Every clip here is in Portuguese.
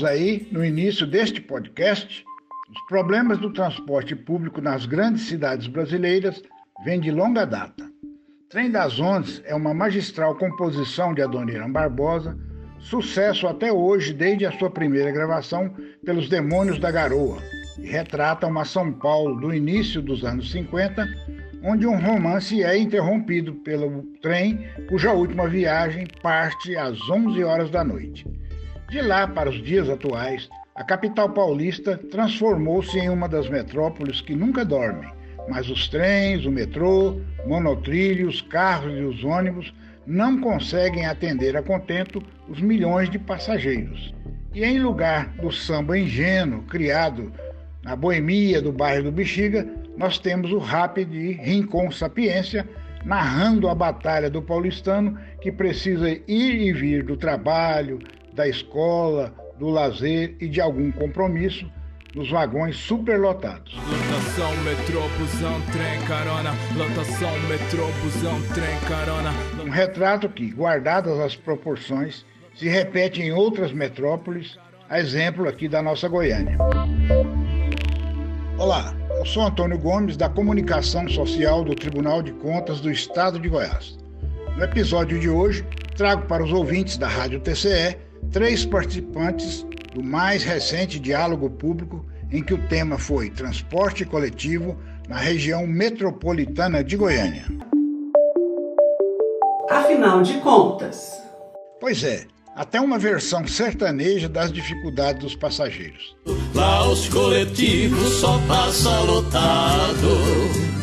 Ouvimos aí no início deste podcast, os problemas do transporte público nas grandes cidades brasileiras vêm de longa data. Trem das Ondas é uma magistral composição de Adoniran Barbosa, sucesso até hoje desde a sua primeira gravação pelos Demônios da Garoa, e retrata uma São Paulo do início dos anos 50, onde um romance é interrompido pelo trem cuja última viagem parte às 11 horas da noite. De lá para os dias atuais, a capital paulista transformou-se em uma das metrópoles que nunca dormem, mas os trens, o metrô, monotrilho, os carros e os ônibus não conseguem atender a contento os milhões de passageiros. E em lugar do samba ingênuo criado na boemia do bairro do Bexiga, nós temos o rap de Rincon Sapiência narrando a batalha do paulistano que precisa ir e vir do trabalho, da escola, do lazer e de algum compromisso nos vagões superlotados. Lotação, metrô, busão, trem, carona. Lotação, metrô, busão, trem, carona. Um retrato que, guardadas as proporções, se repete em outras metrópoles, a exemplo aqui da nossa Goiânia. Olá, eu sou Antônio Gomes, da Comunicação Social do Tribunal de Contas do Estado de Goiás. No episódio de hoje, trago para os ouvintes da Rádio TCE três participantes do mais recente diálogo público em que o tema foi transporte coletivo na região metropolitana de Goiânia. Afinal de contas. Pois é, até uma versão sertaneja das dificuldades dos passageiros. Lá os coletivos só passa lotado.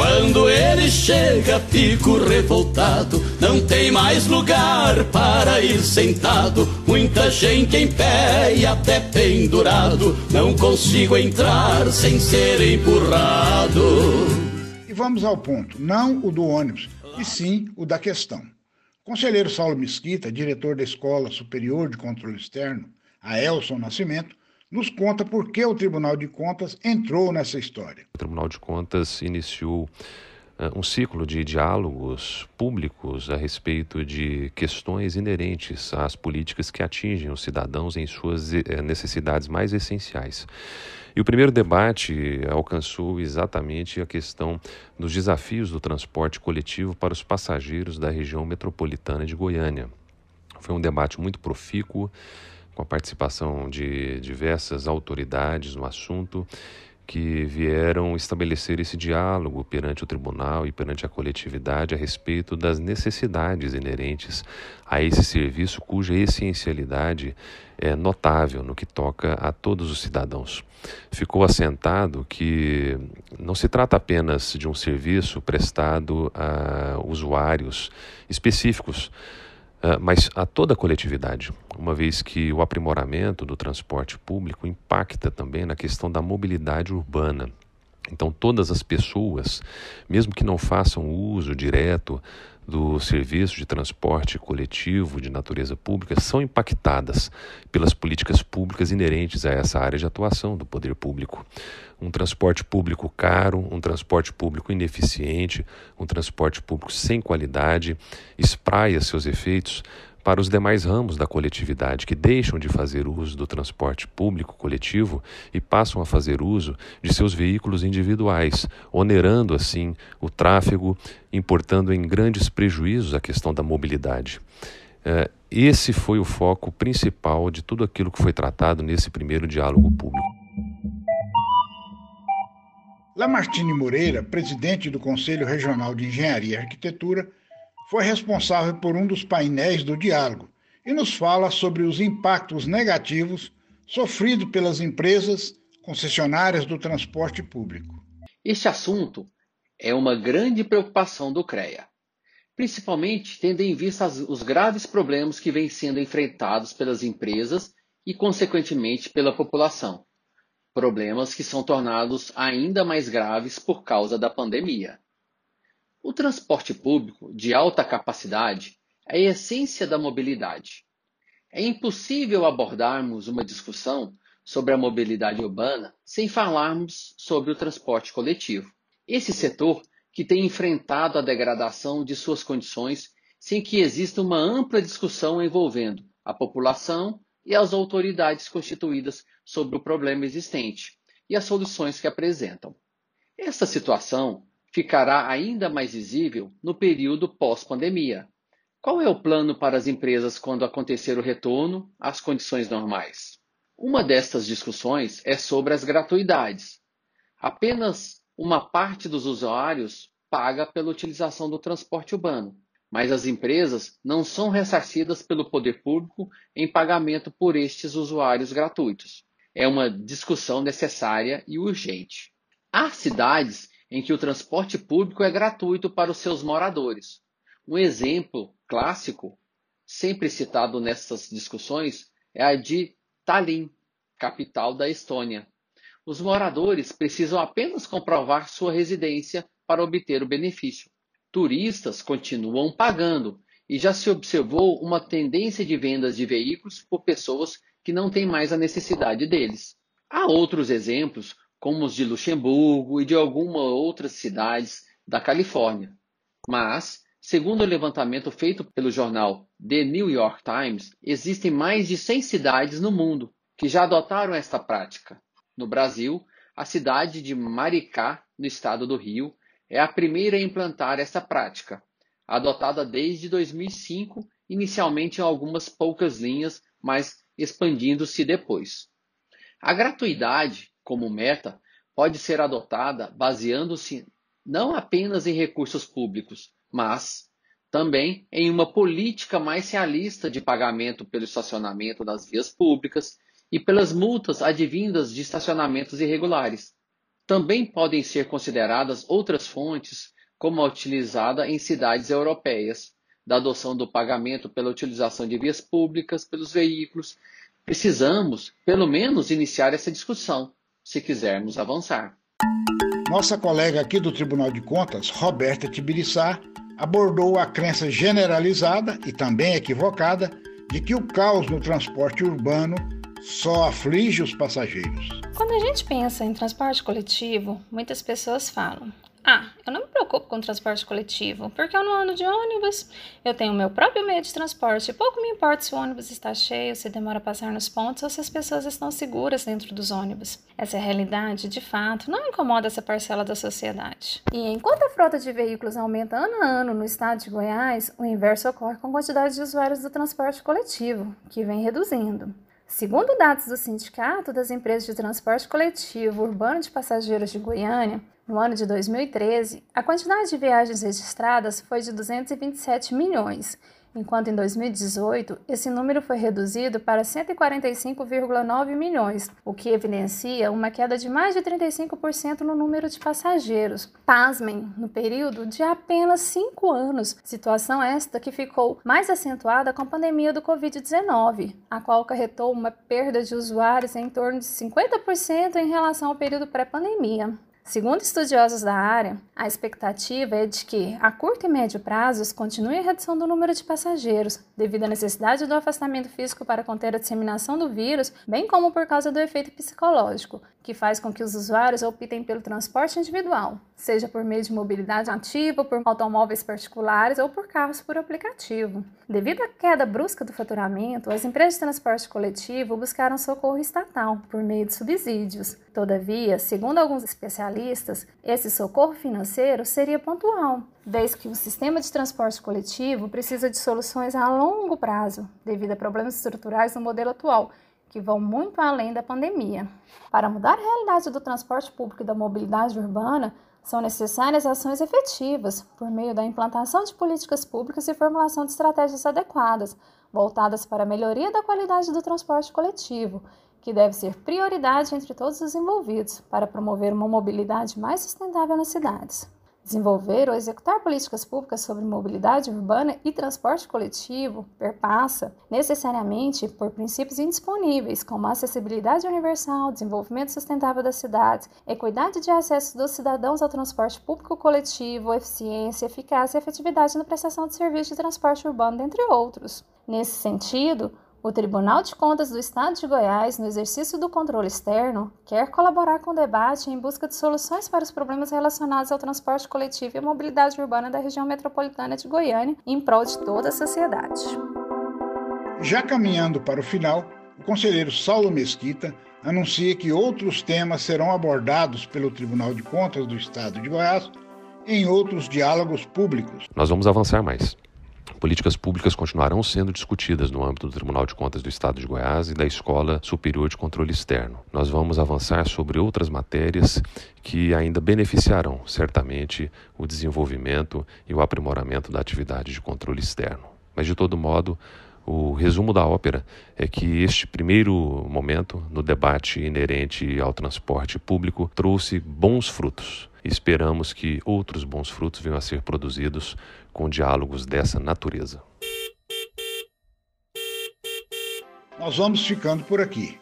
Quando ele chega, fico revoltado. Não tem mais lugar para ir sentado. Muita gente em pé e até pendurado. Não consigo entrar sem ser empurrado. E vamos ao ponto: não o do ônibus, e sim o da questão. conselheiro Saulo Mesquita, diretor da Escola Superior de Controle Externo, a Elson Nascimento, nos conta por que o Tribunal de Contas entrou nessa história. O Tribunal de Contas iniciou uh, um ciclo de diálogos públicos a respeito de questões inerentes às políticas que atingem os cidadãos em suas uh, necessidades mais essenciais. E o primeiro debate alcançou exatamente a questão dos desafios do transporte coletivo para os passageiros da região metropolitana de Goiânia. Foi um debate muito profícuo, com a participação de diversas autoridades no assunto que vieram estabelecer esse diálogo perante o tribunal e perante a coletividade a respeito das necessidades inerentes a esse serviço cuja essencialidade é notável no que toca a todos os cidadãos. Ficou assentado que não se trata apenas de um serviço prestado a usuários específicos, mas a toda a coletividade, uma vez que o aprimoramento do transporte público impacta também na questão da mobilidade urbana. Então, todas as pessoas, mesmo que não façam uso direto do serviço de transporte coletivo de natureza pública são impactadas pelas políticas públicas inerentes a essa área de atuação do poder público. Um transporte público caro, um transporte público ineficiente, um transporte público sem qualidade, espraia seus efeitos para os demais ramos da coletividade que deixam de fazer uso do transporte público coletivo e passam a fazer uso de seus veículos individuais, onerando assim o tráfego, importando em grandes prejuízos a questão da mobilidade. É, esse foi o foco principal de tudo aquilo que foi tratado nesse primeiro diálogo público. Lamartine Moreira, presidente do Conselho Regional de Engenharia e Arquitetura, foi responsável por um dos painéis do diálogo e nos fala sobre os impactos negativos sofridos pelas empresas concessionárias do transporte público. Este assunto é uma grande preocupação do CREA, principalmente tendo em vista os graves problemas que vêm sendo enfrentados pelas empresas e, consequentemente, pela população. Problemas que são tornados ainda mais graves por causa da pandemia. O transporte público de alta capacidade é a essência da mobilidade. É impossível abordarmos uma discussão sobre a mobilidade urbana sem falarmos sobre o transporte coletivo. Esse setor que tem enfrentado a degradação de suas condições sem que exista uma ampla discussão envolvendo a população e as autoridades constituídas sobre o problema existente e as soluções que apresentam. Esta situação ficará ainda mais visível no período pós-pandemia. Qual é o plano para as empresas quando acontecer o retorno às condições normais? Uma destas discussões é sobre as gratuidades. Apenas uma parte dos usuários paga pela utilização do transporte urbano, mas as empresas não são ressarcidas pelo poder público em pagamento por estes usuários gratuitos. É uma discussão necessária e urgente. Há cidades em que o transporte público é gratuito para os seus moradores. Um exemplo clássico, sempre citado nessas discussões, é a de Tallinn, capital da Estônia. Os moradores precisam apenas comprovar sua residência para obter o benefício. Turistas continuam pagando e já se observou uma tendência de vendas de veículos por pessoas que não têm mais a necessidade deles. Há outros exemplos, como os de Luxemburgo e de algumas outras cidades da Califórnia. Mas, segundo o levantamento feito pelo jornal The New York Times, existem mais de 100 cidades no mundo que já adotaram esta prática. No Brasil, a cidade de Maricá, no estado do Rio, é a primeira a implantar esta prática, adotada desde 2005, inicialmente em algumas poucas linhas, mas expandindo-se depois. A gratuidade como meta pode ser adotada baseando-se não apenas em recursos públicos, mas também em uma política mais realista de pagamento pelo estacionamento das vias públicas e pelas multas advindas de estacionamentos irregulares. Também podem ser consideradas outras fontes, como a utilizada em cidades europeias, da adoção do pagamento pela utilização de vias públicas pelos veículos. Precisamos, pelo menos, iniciar essa discussão se quisermos avançar. Nossa colega aqui do Tribunal de Contas, Roberta Tibiriçá, abordou a crença generalizada e também equivocada de que o caos no transporte urbano só aflige os passageiros. Quando a gente pensa em transporte coletivo, muitas pessoas falam: ah, eu não me preocupo com transporte coletivo, porque eu não ando de ônibus, eu tenho meu próprio meio de transporte, pouco me importa se o ônibus está cheio, se demora a passar nos pontos ou se as pessoas estão seguras dentro dos ônibus. Essa realidade, de fato, não incomoda essa parcela da sociedade. E enquanto a frota de veículos aumenta ano a ano no estado de Goiás, o inverso ocorre com a quantidade de usuários do transporte coletivo, que vem reduzindo. Segundo dados do Sindicato das Empresas de Transporte Coletivo Urbano de Passageiros de Goiânia, no ano de 2013, a quantidade de viagens registradas foi de 227 milhões, enquanto em 2018 esse número foi reduzido para 145,9 milhões, o que evidencia uma queda de mais de 35% no número de passageiros. Pasmem, no período de apenas cinco anos, situação esta que ficou mais acentuada com a pandemia do Covid-19, a qual acarretou uma perda de usuários em torno de 50% em relação ao período pré-pandemia. Segundo estudiosos da área, a expectativa é de que, a curto e médio prazos, continue a redução do número de passageiros, devido à necessidade do afastamento físico para conter a disseminação do vírus, bem como por causa do efeito psicológico, que faz com que os usuários optem pelo transporte individual, seja por meio de mobilidade ativa, por automóveis particulares ou por carros por aplicativo. Devido à queda brusca do faturamento, as empresas de transporte coletivo buscaram socorro estatal por meio de subsídios. Todavia, segundo alguns especialistas, esse socorro financeiro seria pontual, desde que o sistema de transporte coletivo precisa de soluções a longo prazo, devido a problemas estruturais no modelo atual que vão muito além da pandemia. Para mudar a realidade do transporte público e da mobilidade urbana, são necessárias ações efetivas por meio da implantação de políticas públicas e formulação de estratégias adequadas, voltadas para a melhoria da qualidade do transporte coletivo, que deve ser prioridade entre todos os envolvidos para promover uma mobilidade mais sustentável nas cidades. Desenvolver ou executar políticas públicas sobre mobilidade urbana e transporte coletivo perpassa necessariamente por princípios indisponíveis, como acessibilidade universal, desenvolvimento sustentável das cidades, equidade de acesso dos cidadãos ao transporte público coletivo, eficiência, eficácia e efetividade na prestação de serviços de transporte urbano, dentre outros. Nesse sentido, O Tribunal de Contas do Estado de Goiás, no exercício do controle externo, quer colaborar com o debate em busca de soluções para os problemas relacionados ao transporte coletivo e à mobilidade urbana da região metropolitana de Goiânia, em prol de toda a sociedade. Já caminhando para o final, o conselheiro Saulo Mesquita anuncia que outros temas serão abordados pelo Tribunal de Contas do Estado de Goiás em outros diálogos públicos. Nós vamos avançar mais. Políticas públicas continuarão sendo discutidas no âmbito do Tribunal de Contas do Estado de Goiás e da Escola Superior de Controle Externo. Nós vamos avançar sobre outras matérias que ainda beneficiarão certamente o desenvolvimento e o aprimoramento da atividade de controle externo. Mas, de todo modo, o resumo da ópera é que este primeiro momento no debate inerente ao transporte público trouxe bons frutos. Esperamos que outros bons frutos venham a ser produzidos com diálogos dessa natureza. Nós vamos ficando por aqui.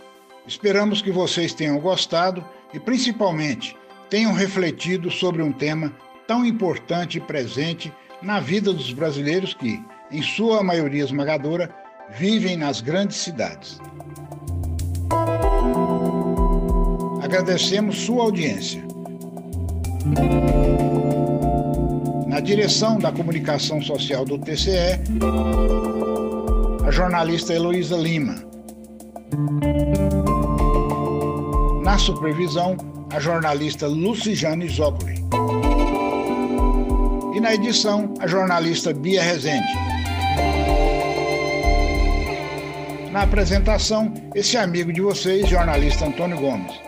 Esperamos que vocês tenham gostado e, principalmente, tenham refletido sobre um tema tão importante e presente na vida dos brasileiros que, em sua maioria esmagadora, vivem nas grandes cidades. Agradecemos sua audiência. Na direção da comunicação social do TCE, a jornalista Heloísa Lima. Na supervisão, a jornalista Lucijane Zócoli. E na edição, a jornalista Bia Rezende. Na apresentação, esse amigo de vocês, jornalista Antônio Gomes.